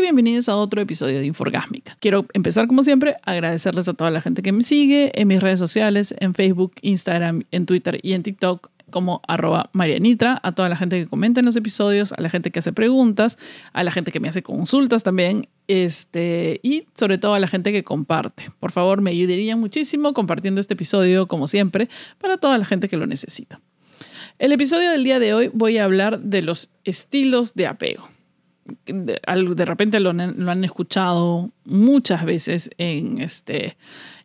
Bienvenidos a otro episodio de Inforgásmica. Quiero empezar como siempre agradecerles a toda la gente que me sigue en mis redes sociales, en Facebook, Instagram, en Twitter y en TikTok como arroba Marianitra, a toda la gente que comenta en los episodios, a la gente que hace preguntas, a la gente que me hace consultas también, este, y sobre todo a la gente que comparte. Por favor, me ayudaría muchísimo compartiendo este episodio, como siempre, para toda la gente que lo necesita. El episodio del día de hoy voy a hablar de los estilos de apego de, repente lo, han escuchado muchas veces en, este,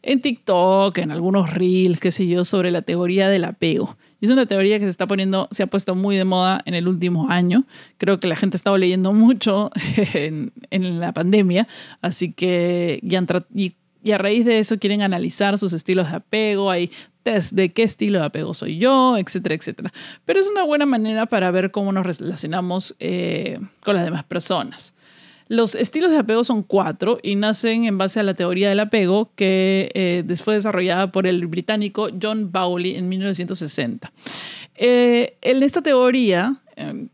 en TikTok, en algunos reels, qué sé yo, sobre la teoría del apego. Y es una teoría que se está poniendo, se ha puesto muy de moda en el último año. Creo que la gente ha estado leyendo mucho en, la pandemia, así que y y a raíz de eso quieren analizar sus estilos de apego, hay test de qué estilo de apego soy yo, etcétera, etcétera. Pero es una buena manera para ver cómo nos relacionamos eh, con las demás personas. Los estilos de apego son cuatro y nacen en base a la teoría del apego que eh, fue desarrollada por el británico John Bowley en 1960. Eh, en esta teoría em,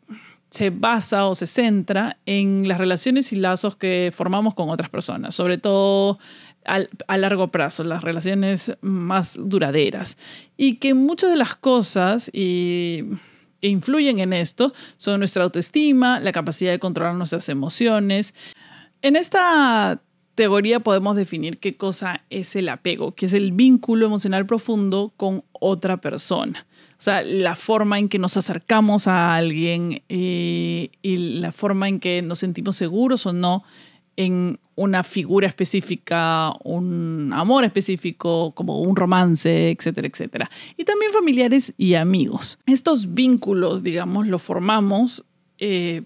se basa o se centra en las relaciones y lazos que formamos con otras personas, sobre todo a largo plazo, las relaciones más duraderas. Y que muchas de las cosas que influyen en esto son nuestra autoestima, la capacidad de controlar nuestras emociones. En esta teoría podemos definir qué cosa es el apego, que es el vínculo emocional profundo con otra persona. O sea, la forma en que nos acercamos a alguien eh, y la forma en que nos sentimos seguros o no en una figura específica, un amor específico, como un romance, etcétera, etcétera. Y también familiares y amigos. Estos vínculos, digamos, los formamos eh,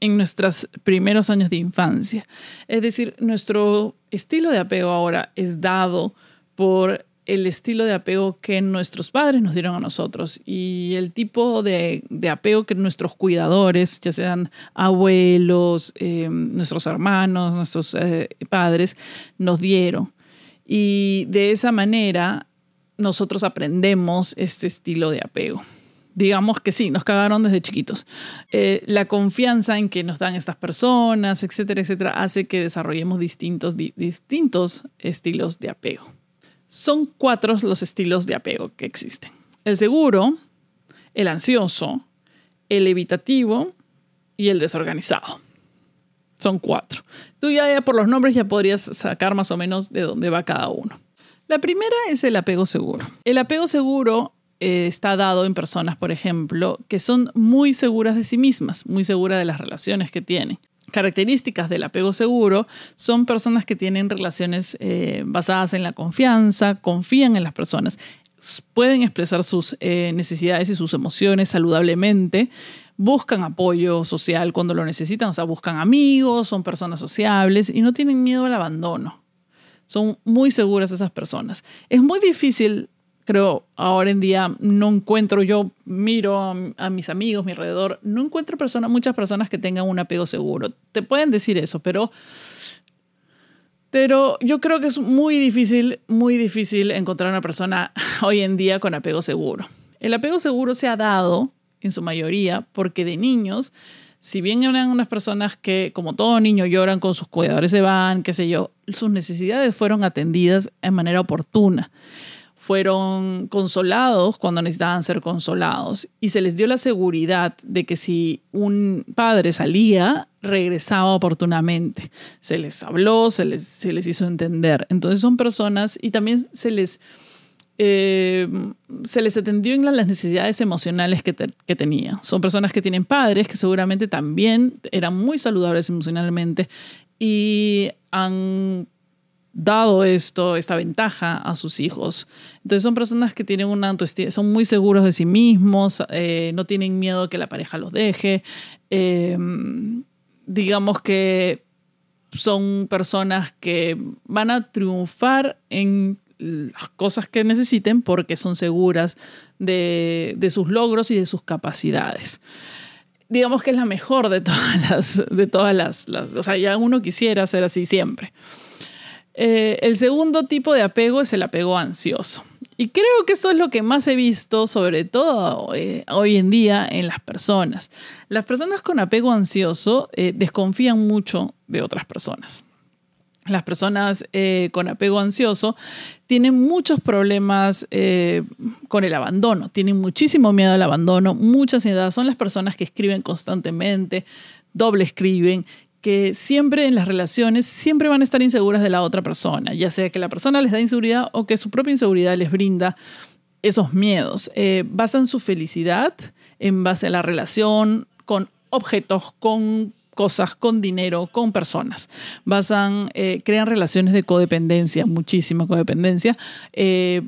en nuestros primeros años de infancia. Es decir, nuestro estilo de apego ahora es dado por el estilo de apego que nuestros padres nos dieron a nosotros y el tipo de, apego que nuestros cuidadores, ya sean abuelos, eh, nuestros hermanos, nuestros eh, padres, nos dieron. Y de esa manera nosotros aprendemos este estilo de apego. Digamos que sí, nos cagaron desde chiquitos. Eh, la confianza en que nos dan estas personas, etcétera, etcétera, hace que desarrollemos distintos, distintos estilos de apego. Son cuatro los estilos de apego que existen. El seguro, el ansioso, el evitativo y el desorganizado. Son cuatro. Tú ya, por los nombres ya podrías sacar más o menos de dónde va cada uno. La primera es el apego seguro. El apego seguro eh, está dado en personas, por ejemplo, que son muy seguras de sí mismas, muy seguras de las relaciones que tienen características del apego seguro son personas que tienen relaciones eh, basadas en la confianza, confían en las personas, pueden expresar sus eh, necesidades y sus emociones saludablemente, buscan apoyo social cuando lo necesitan, o sea, buscan amigos, son personas sociables y no tienen miedo al abandono. Son muy seguras esas personas. Es muy difícil creo, ahora en día no encuentro, yo miro a, mis amigos, mi alrededor, no encuentro personas, muchas personas que tengan un apego seguro. Te pueden decir eso, pero, pero yo creo que es muy difícil, muy difícil encontrar una persona hoy en día con apego seguro. El apego seguro se ha dado, en su mayoría, porque de niños, si bien eran unas personas que, como todo niño, lloran con sus cuidadores de van, qué sé yo, sus necesidades fueron atendidas en manera oportuna fueron consolados cuando necesitaban ser consolados y se les dio la seguridad de que si un padre salía, regresaba oportunamente. Se les habló, se les, se les hizo entender. Entonces son personas y también se les, eh, se les atendió en las necesidades emocionales que, que tenían. Son personas que tienen padres que seguramente también eran muy saludables emocionalmente y han dado esto, esta ventaja a sus hijos. Entonces son personas que tienen una autoestima, son muy seguros de sí mismos, eh, no tienen miedo que la pareja los deje. Eh, digamos que son personas que van a triunfar en las cosas que necesiten porque son seguras de, sus logros y de sus capacidades digamos que es la mejor de todas las, de todas las, o sea, ya uno quisiera ser así siempre. Eh, el segundo tipo de apego es el apego ansioso. Y creo que eso es lo que más he visto, sobre todo eh, hoy en día, en las personas. Las personas con apego ansioso eh, desconfían mucho de otras personas. Las personas con apego ansioso tienen muchos problemas con el abandono, tienen muchísimo miedo al abandono, mucha ansiedad. Son las personas que escriben constantemente, doble escriben, que siempre en las relaciones siempre van a estar inseguras de la otra persona, ya sea que la persona les da inseguridad o que su propia inseguridad les brinda esos miedos. Eh, basan su felicidad en base a la relación con objetos, con cosas, con dinero, con personas. Basan, eh, crean relaciones de codependencia, muchísima codependencia. Eh,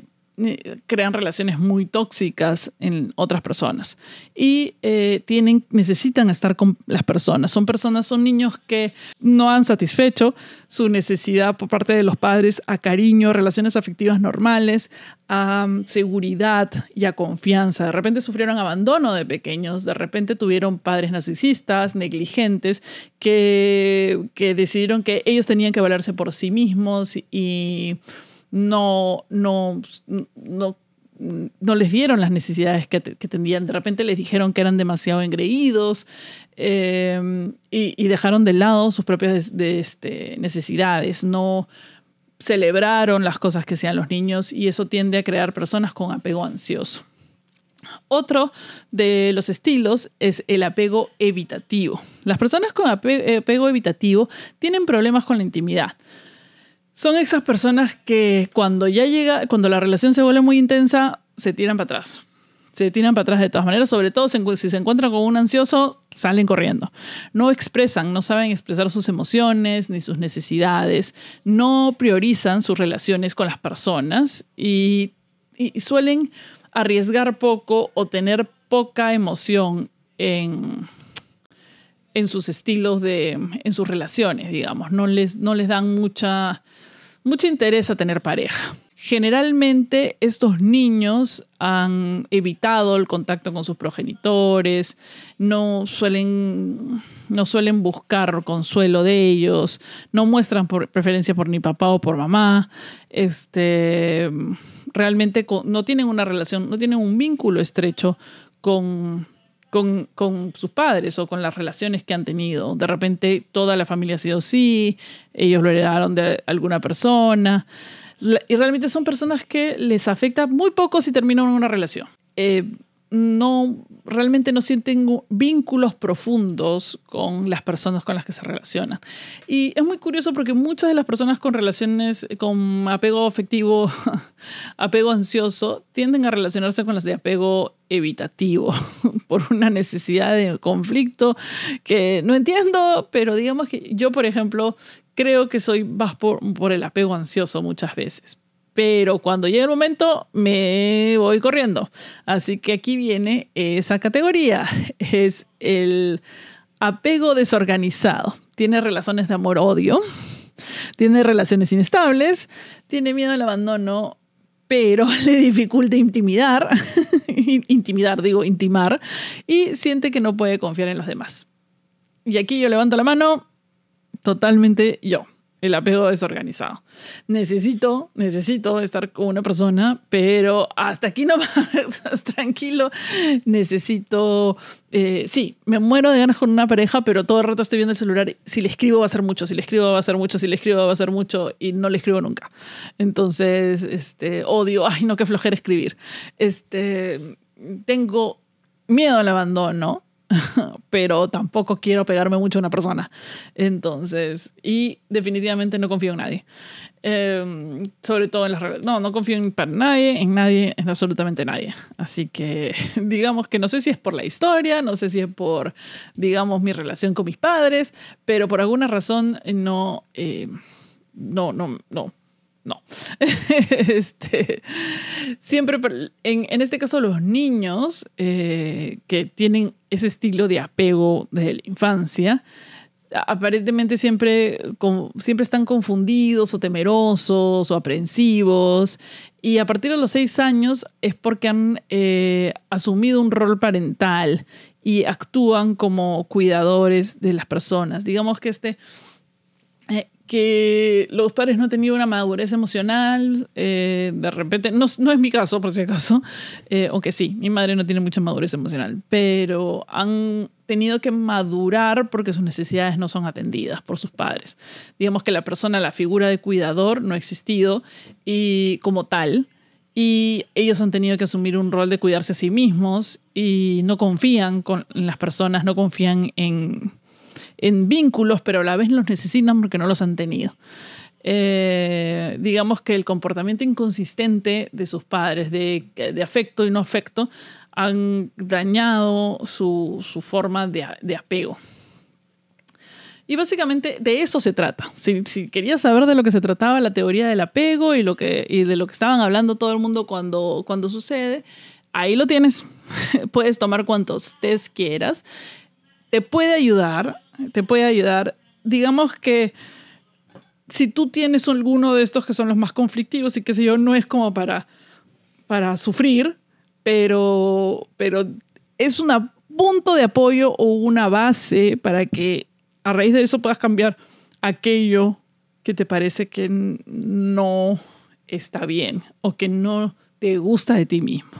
crean relaciones muy tóxicas en otras personas y eh, tienen, necesitan estar con las personas. Son personas, son niños que no han satisfecho su necesidad por parte de los padres a cariño, relaciones afectivas normales, a mm, seguridad y a confianza. De repente sufrieron abandono de pequeños, de repente tuvieron padres narcisistas, negligentes, que, que decidieron que ellos tenían que valerse por sí mismos y no, no, no, no les dieron las necesidades que, que. De repente les dijeron que eran demasiado engreídos eh, y, dejaron de lado sus propias este, necesidades. No celebraron las cosas que sean los niños y eso tiende a crear personas con apego ansioso. Otro de los estilos es el apego evitativo. Las personas con apego evitativo tienen problemas con la intimidad. Son esas personas que cuando ya llega, cuando la relación se vuelve muy intensa, se tiran para atrás. Se tiran para atrás de todas maneras, sobre todo si se encuentran con un ansioso, salen corriendo. No expresan, no saben expresar sus emociones ni sus necesidades, no priorizan sus relaciones con las personas y, suelen arriesgar poco o tener poca emoción en, en sus estilos de, en sus relaciones, digamos. No les, no les dan mucha mucho interés a tener pareja. Generalmente estos niños han evitado el contacto con sus progenitores, no suelen, no suelen buscar consuelo de ellos, no muestran preferencia por ni papá o por mamá, este, realmente no tienen una relación, no tienen un vínculo estrecho con, con, sus padres o con las relaciones que han tenido. De repente toda la familia ha sido así, ellos lo heredaron de alguna persona. Y realmente son personas que les afecta muy poco si terminan una relación. Eh, no realmente no sienten vínculos profundos con las personas con las que se relacionan. Y es muy curioso porque muchas de las personas con relaciones con apego afectivo, apego ansioso, tienden a relacionarse con las de apego evitativo por una necesidad de conflicto que no entiendo, pero digamos que yo, por ejemplo, creo que soy más por, por el apego ansioso muchas veces pero cuando llega el momento me voy corriendo. Así que aquí viene esa categoría, es el apego desorganizado. Tiene relaciones de amor-odio, tiene relaciones inestables, tiene miedo al abandono, pero le dificulta intimidar, intimidar digo, intimar, y siente que no puede confiar en los demás. Y aquí yo levanto la mano, totalmente yo el apego desorganizado. Necesito, necesito estar con una persona, pero hasta aquí no más, tranquilo. Necesito, eh, sí, me muero de ganas con una pareja, pero todo el rato estoy viendo el celular. Si le escribo va a ser mucho, si le escribo va a ser mucho, si le escribo va a ser mucho y no le escribo nunca. Entonces, este, odio, ay no, qué flojera escribir. Este, tengo miedo al abandono pero tampoco quiero pegarme mucho a una persona. Entonces, y definitivamente no confío en nadie. Em, sobre todo en las redes. No, no confío en para nadie, en nadie, en absolutamente nadie. Así que digamos que no sé si es por la historia, no sé si es por, digamos, mi relación con mis padres, pero por alguna razón no, eh, no, no, no, no. este, siempre, en, en, este caso, los niños eh, que tienen ese estilo de apego de la infancia, aparentemente siempre, siempre están confundidos o temerosos o aprensivos. Y a partir de los seis años es porque han eh, asumido un rol parental y actúan como cuidadores de las personas. Digamos que este que los padres no han tenido una madurez emocional, eh, de repente, no, no, es mi caso por si acaso, eh, aunque sí, mi madre no tiene mucha madurez emocional, pero han tenido que madurar porque sus necesidades no son atendidas por sus padres. Digamos que la persona, la figura de cuidador no ha existido y como tal, y ellos han tenido que asumir un rol de cuidarse a sí mismos y no confían con las personas, no confían en en vínculos, pero a la vez los necesitan porque no los han tenido. Eh, digamos que el comportamiento inconsistente de sus padres, de, afecto y no afecto, han dañado su, forma de, apego. Y básicamente de eso se trata. Si, si, querías saber de lo que se trataba la teoría del apego y, lo que, y de lo que estaban hablando todo el mundo cuando, cuando sucede, ahí lo tienes. Puedes tomar cuantos test quieras. Te puede ayudar te puede ayudar. Digamos que si tú tienes alguno de estos que son los más conflictivos y qué sé yo, no es como para, para sufrir, pero, pero es un punto de apoyo o una base para que a raíz de eso puedas cambiar aquello que te parece que no está bien o que no te gusta de ti mismo.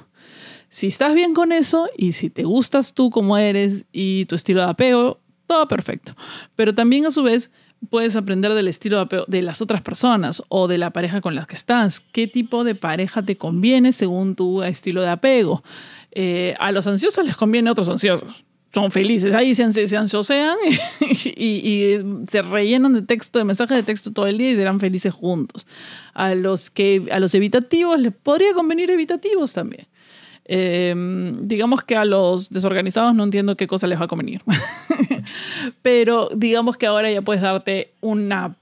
Si estás bien con eso y si te gustas tú como eres y tu estilo de apego, todo perfecto. Pero también a su vez puedes aprender del estilo de las otras personas o de la pareja con la que estás. ¿Qué tipo de pareja te conviene según tu estilo de apego? Eh, a los ansiosos les conviene otros ansiosos. Son felices, ahí se, se ansiosean y, y, se rellenan de texto, de mensajes de texto todo el día y serán felices juntos. A los, que, a los evitativos les podría convenir evitativos también. Em, digamos que a los desorganizados no entiendo qué cosa les va a convenir. Pero digamos que ahora ya puedes darte una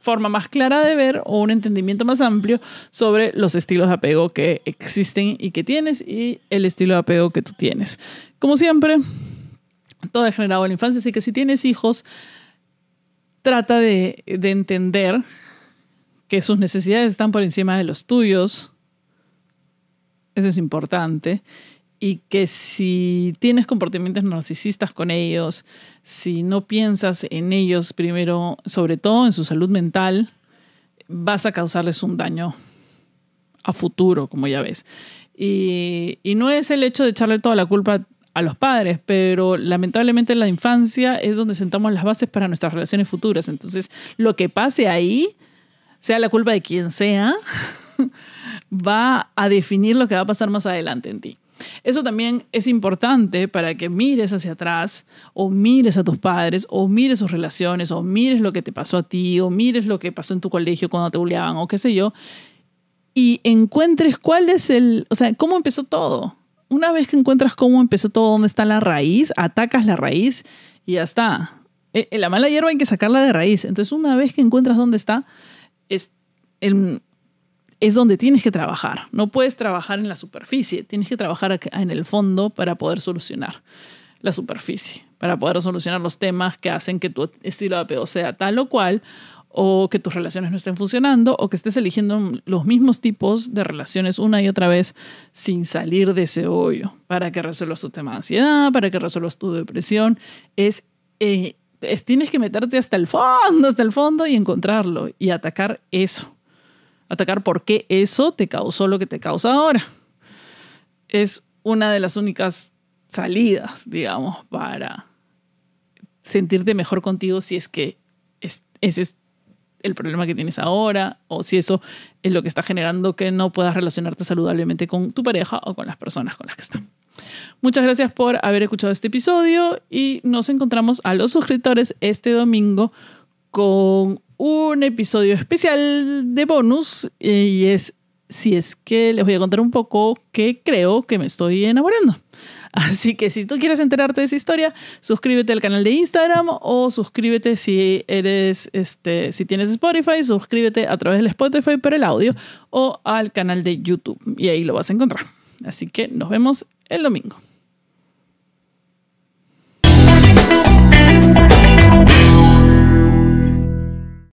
forma más clara de ver o un entendimiento más amplio sobre los estilos de apego que existen y que tienes y el estilo de apego que tú tienes. Como siempre, todo es generado en la infancia, así que si tienes hijos, trata de, de entender que sus necesidades están por encima de los tuyos, eso es importante. Y que si tienes comportamientos narcisistas con ellos, si no piensas en ellos primero, sobre todo en su salud mental, vas a causarles un daño a futuro, como ya ves. Y, no es el hecho de echarle toda la culpa a los padres, pero lamentablemente en la infancia es donde sentamos las bases para nuestras relaciones futuras. Entonces, lo que pase ahí, sea la culpa de quien sea, va a definir lo que va a pasar más adelante en ti. Eso también es importante para que mires hacia atrás o mires a tus padres o mires sus relaciones o mires lo que te pasó a ti o mires lo que pasó en tu colegio cuando te bulleaban o qué sé yo y encuentres cuál es el, o sea, cómo empezó todo. Una vez que encuentras cómo empezó todo, dónde está la raíz, atacas la raíz y ya está. Eh, la mala hierba hay que sacarla de raíz. Entonces, una vez que encuentras dónde está, es el, es donde tienes que trabajar. No puedes trabajar en la superficie, tienes que trabajar en el fondo para poder solucionar la superficie, para poder solucionar los temas que hacen que tu estilo de apego sea tal o cual, o que tus relaciones no estén funcionando, o que estés eligiendo los mismos tipos de relaciones una y otra vez sin salir de ese hoyo, para que resuelvas tu tema de ansiedad, para que resuelvas tu depresión. Es, eh, es tienes que meterte hasta el fondo, hasta el fondo y encontrarlo y atacar eso atacar por qué eso te causó lo que te causa ahora. Es una de las únicas salidas, digamos, para sentirte mejor contigo si es que ese es el problema que tienes ahora o si eso es lo que está generando que no puedas relacionarte saludablemente con tu pareja o con las personas con las que están. Muchas gracias por haber escuchado este episodio y nos encontramos a los suscriptores este domingo con un episodio especial de bonus eh, y es si es que les voy a contar un poco que creo que me estoy enamorando. Así que si tú quieres enterarte de esa historia, suscríbete al canal de Instagram o suscríbete si eres este si tienes Spotify, suscríbete a través del Spotify para el audio o al canal de YouTube y ahí lo vas a encontrar. Así que nos vemos el domingo.